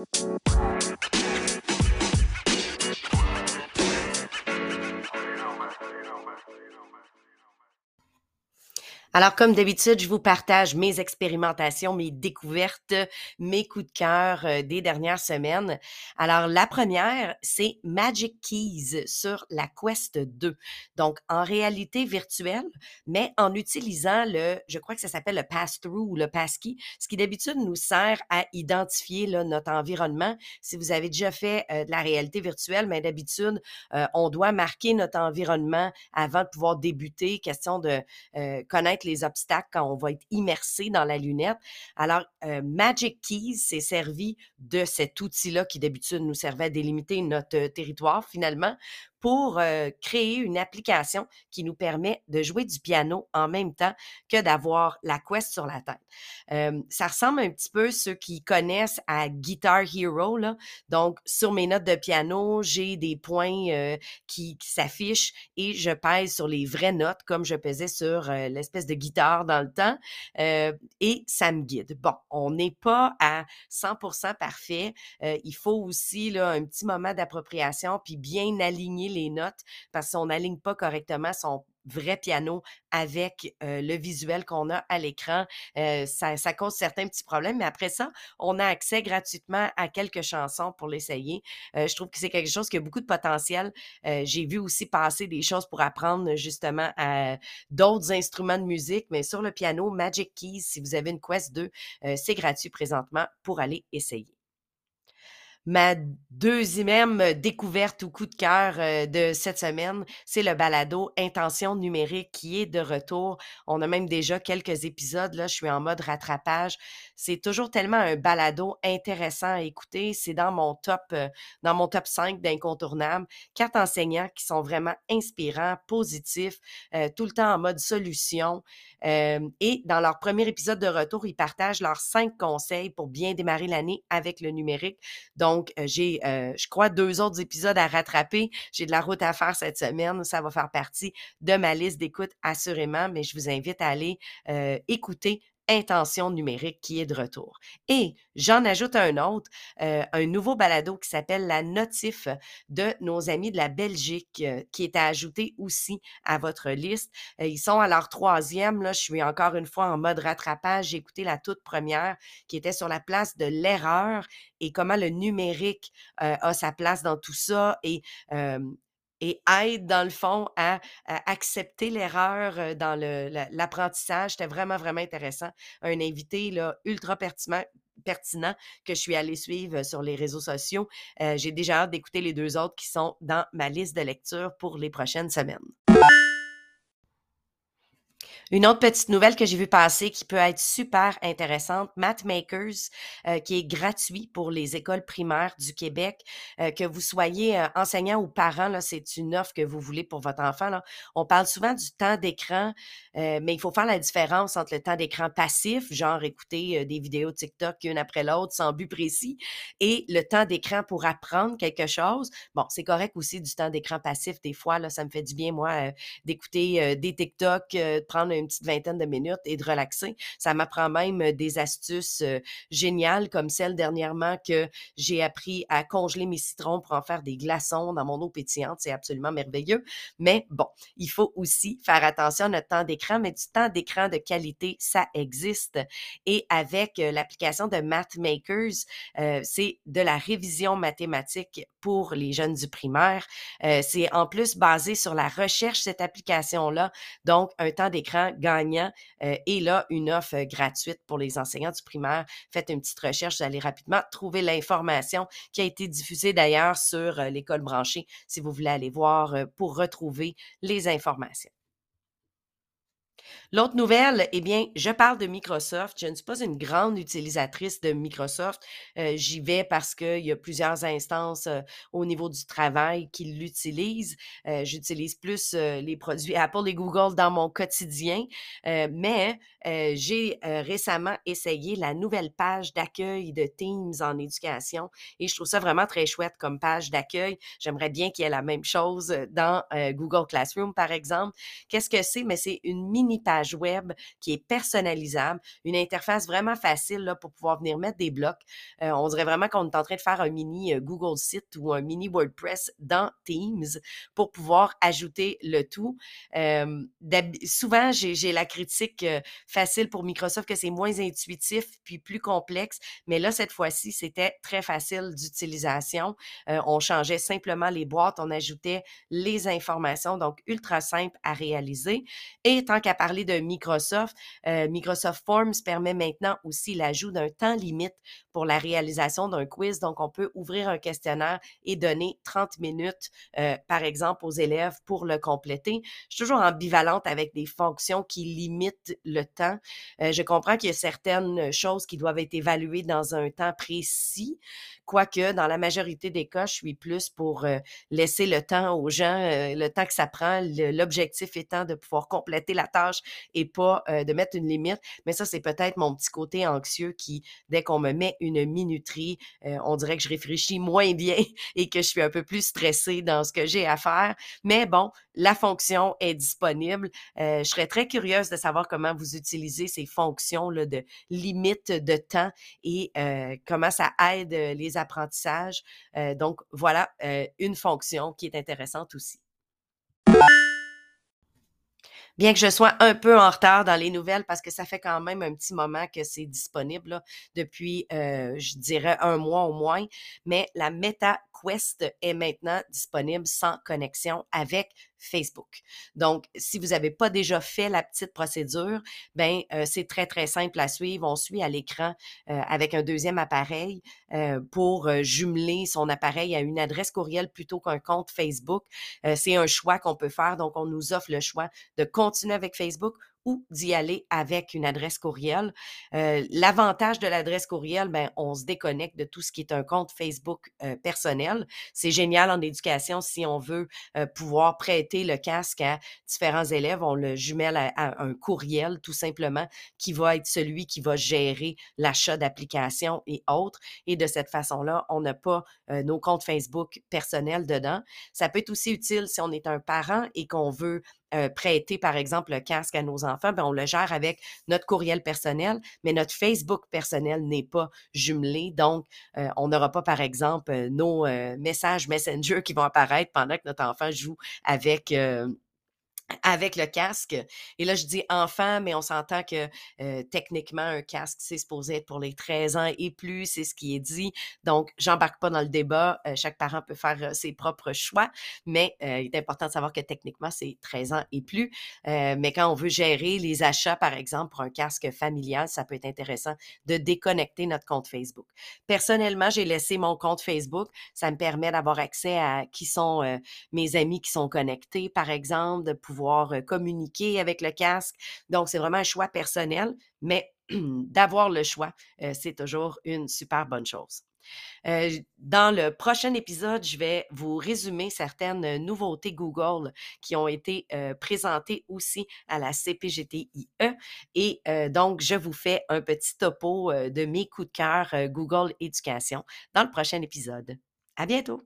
Música Alors, comme d'habitude, je vous partage mes expérimentations, mes découvertes, mes coups de cœur euh, des dernières semaines. Alors, la première, c'est Magic Keys sur la Quest 2. Donc, en réalité virtuelle, mais en utilisant le, je crois que ça s'appelle le pass-through ou le passkey, ce qui d'habitude nous sert à identifier là, notre environnement. Si vous avez déjà fait euh, de la réalité virtuelle, mais d'habitude, euh, on doit marquer notre environnement avant de pouvoir débuter. Question de connaître obstacles quand on va être immersé dans la lunette. Alors, euh, Magic Keys s'est servi de cet outil-là qui d'habitude nous servait à délimiter notre euh, territoire finalement pour créer une application qui nous permet de jouer du piano en même temps que d'avoir la quest sur la tête. ça ressemble un petit peu, ceux qui connaissent, à Guitar Hero. Là. Donc, sur mes notes de piano, j'ai des points euh, qui, s'affichent et je pèse sur les vraies notes comme je pesais sur l'espèce de guitare dans le temps et ça me guide. Bon, on n'est pas à 100% parfait. il faut aussi là, un petit moment d'appropriation puis bien aligner les notes parce qu'on n'aligne pas correctement son vrai piano avec le visuel qu'on a à l'écran. ça, cause certains petits problèmes, mais après ça, on a accès gratuitement à quelques chansons pour l'essayer. je trouve que c'est quelque chose qui a beaucoup de potentiel. J'ai vu aussi passer des choses pour apprendre justement à d'autres instruments de musique, mais sur le piano, Magic Keys, si vous avez une Quest 2, c'est gratuit présentement pour aller essayer ma deuxième découverte ou coup de cœur euh, de cette semaine, c'est le balado Intention numérique qui est de retour. On a même déjà quelques épisodes. Là, je suis en mode rattrapage. C'est toujours tellement un balado intéressant à écouter. C'est dans mon top, euh, dans mon top 5 d'incontournables. Quatre enseignants qui sont vraiment inspirants, positifs, euh, tout le temps en mode solution. et dans leur premier épisode de retour, ils partagent leurs cinq conseils pour bien démarrer l'année avec le numérique. Donc, donc, j'ai, je crois, deux autres épisodes à rattraper. J'ai de la route à faire cette semaine. Ça va faire partie de ma liste d'écoute assurément, mais je vous invite à aller écouter intention numérique qui est de retour. Et j'en ajoute un autre, euh, un nouveau balado qui s'appelle La Notif de nos amis de la Belgique, euh, qui est à ajouter aussi à votre liste. Euh, ils sont à leur troisième. Là, je suis encore une fois en mode rattrapage. J'ai écouté la toute première qui était sur la place de l'erreur et comment le numérique a sa place dans tout ça et et aide, dans le fond, à, accepter l'erreur dans l'apprentissage. C'était vraiment, vraiment intéressant. Un invité là, ultra pertinent, pertinent que je suis allée suivre sur les réseaux sociaux. J'ai déjà hâte d'écouter les deux autres qui sont dans ma liste de lecture pour les prochaines semaines. Une autre petite nouvelle que j'ai vu passer qui peut être super intéressante, Mathmakers, euh, qui est gratuit pour les écoles primaires du Québec. Euh, que vous soyez euh, enseignant ou parent, c'est une offre que vous voulez pour votre enfant. On parle souvent du temps d'écran, mais il faut faire la différence entre le temps d'écran passif, genre écouter des vidéos TikTok une après l'autre sans but précis, et le temps d'écran pour apprendre quelque chose. Bon, c'est correct aussi du temps d'écran passif. Des fois, là, ça me fait du bien, moi, d'écouter des TikTok, de prendre une petite vingtaine de minutes et de relaxer. Ça m'apprend même des astuces géniales comme celle dernièrement que j'ai appris à congeler mes citrons pour en faire des glaçons dans mon eau pétillante. C'est absolument merveilleux. Mais bon, il faut aussi faire attention à notre temps d'écran, mais du temps d'écran de qualité, ça existe. Et avec l'application de MathMakers, c'est de la révision mathématique pour les jeunes du primaire. c'est en plus basé sur la recherche, cette application-là. Donc, un temps d'écran gagnant euh, et là, une offre euh, gratuite pour les enseignants du primaire. Faites une petite recherche, vous allez rapidement trouver l'information qui a été diffusée d'ailleurs sur euh, l'école branchée si vous voulez aller voir pour retrouver les informations. L'autre nouvelle, eh bien, je parle de Microsoft. Je ne suis pas une grande utilisatrice de Microsoft. Euh, j'y vais parce qu'il y a plusieurs instances euh, au niveau du travail qui l'utilisent. Euh, j'utilise plus les produits Apple et Google dans mon quotidien, mais j'ai récemment essayé la nouvelle page d'accueil de Teams en éducation et je trouve ça vraiment très chouette comme page d'accueil. J'aimerais bien qu'il y ait la même chose dans Google Classroom, par exemple. Qu'est-ce que c'est? Mais c'est une mini page web qui est personnalisable, une interface vraiment facile là, pour pouvoir venir mettre des blocs. Euh, on dirait vraiment qu'on est en train de faire un mini euh, Google Site ou un mini WordPress dans Teams pour pouvoir ajouter le tout. Euh, souvent, j'ai la critique facile pour Microsoft que c'est moins intuitif puis plus complexe, mais là, cette fois-ci, c'était très facile d'utilisation. on changeait simplement les boîtes, on ajoutait les informations, donc ultra simple à réaliser. Et tant qu'à parler de Microsoft, Microsoft Forms permet maintenant aussi l'ajout d'un temps limite pour la réalisation d'un quiz. Donc, on peut ouvrir un questionnaire et donner 30 minutes, euh, par exemple, aux élèves pour le compléter. Je suis toujours ambivalente avec des fonctions qui limitent le temps. Euh, je comprends qu'il y a certaines choses qui doivent être évaluées dans un temps précis, quoique dans la majorité des cas, je suis plus pour euh, laisser le temps aux gens, le temps que ça prend, l'objectif étant de pouvoir compléter la tâche et pas de mettre une limite. Mais ça, c'est peut-être mon petit côté anxieux qui, dès qu'on me met une minuterie, euh, on dirait que je réfléchis moins bien et que je suis un peu plus stressée dans ce que j'ai à faire. Mais bon, la fonction est disponible. Euh, je serais très curieuse de savoir comment vous utilisez ces fonctions là, de limite de temps et euh, comment ça aide les apprentissages. donc, voilà une fonction qui est intéressante aussi. Bien que je sois un peu en retard dans les nouvelles parce que ça fait quand même un petit moment que c'est disponible depuis, euh, je dirais, un mois au moins, mais la Meta Quest est maintenant disponible sans connexion avec Facebook. Donc, si vous n'avez pas déjà fait la petite procédure, ben euh, c'est très, très simple à suivre. On suit à l'écran euh, avec un deuxième appareil euh, pour jumeler son appareil à une adresse courriel plutôt qu'un compte Facebook. c'est un choix qu'on peut faire. Donc, on nous offre le choix de continuer avec Facebook ou d'y aller avec une adresse courriel. Euh, l'avantage de l'adresse courriel, ben, on se déconnecte de tout ce qui est un compte Facebook euh, personnel. C'est génial en éducation si on veut euh, pouvoir prêter le casque à différents élèves. On le jumelle à, un courriel tout simplement qui va être celui qui va gérer l'achat d'applications et autres. Et de cette façon-là, on n'a pas nos comptes Facebook personnels dedans. Ça peut être aussi utile si on est un parent et qu'on veut prêter, par exemple, le casque à nos enfants, ben, on le gère avec notre courriel personnel, mais notre Facebook personnel n'est pas jumelé. Donc, euh, on n'aura pas, par exemple, euh, nos messages Messenger qui vont apparaître pendant que notre enfant joue avec avec le casque. Et là, je dis enfant, mais on s'entend que techniquement, un casque, c'est supposé être pour les 13 ans et plus, c'est ce qui est dit. Donc, j'embarque pas dans le débat. Chaque parent peut faire ses propres choix, mais il est important de savoir que techniquement, c'est 13 ans et plus. mais quand on veut gérer les achats, par exemple, pour un casque familial, ça peut être intéressant de déconnecter notre compte Facebook. Personnellement, j'ai laissé mon compte Facebook. Ça me permet d'avoir accès à qui sont mes amis qui sont connectés, par exemple, de pouvoir communiquer avec le casque. Donc, c'est vraiment un choix personnel, mais d'avoir le choix, c'est toujours une super bonne chose. dans le prochain épisode, je vais vous résumer certaines nouveautés Google qui ont été présentées aussi à la CPGTIE. Et donc, je vous fais un petit topo de mes coups de cœur Google Éducation dans le prochain épisode. À bientôt!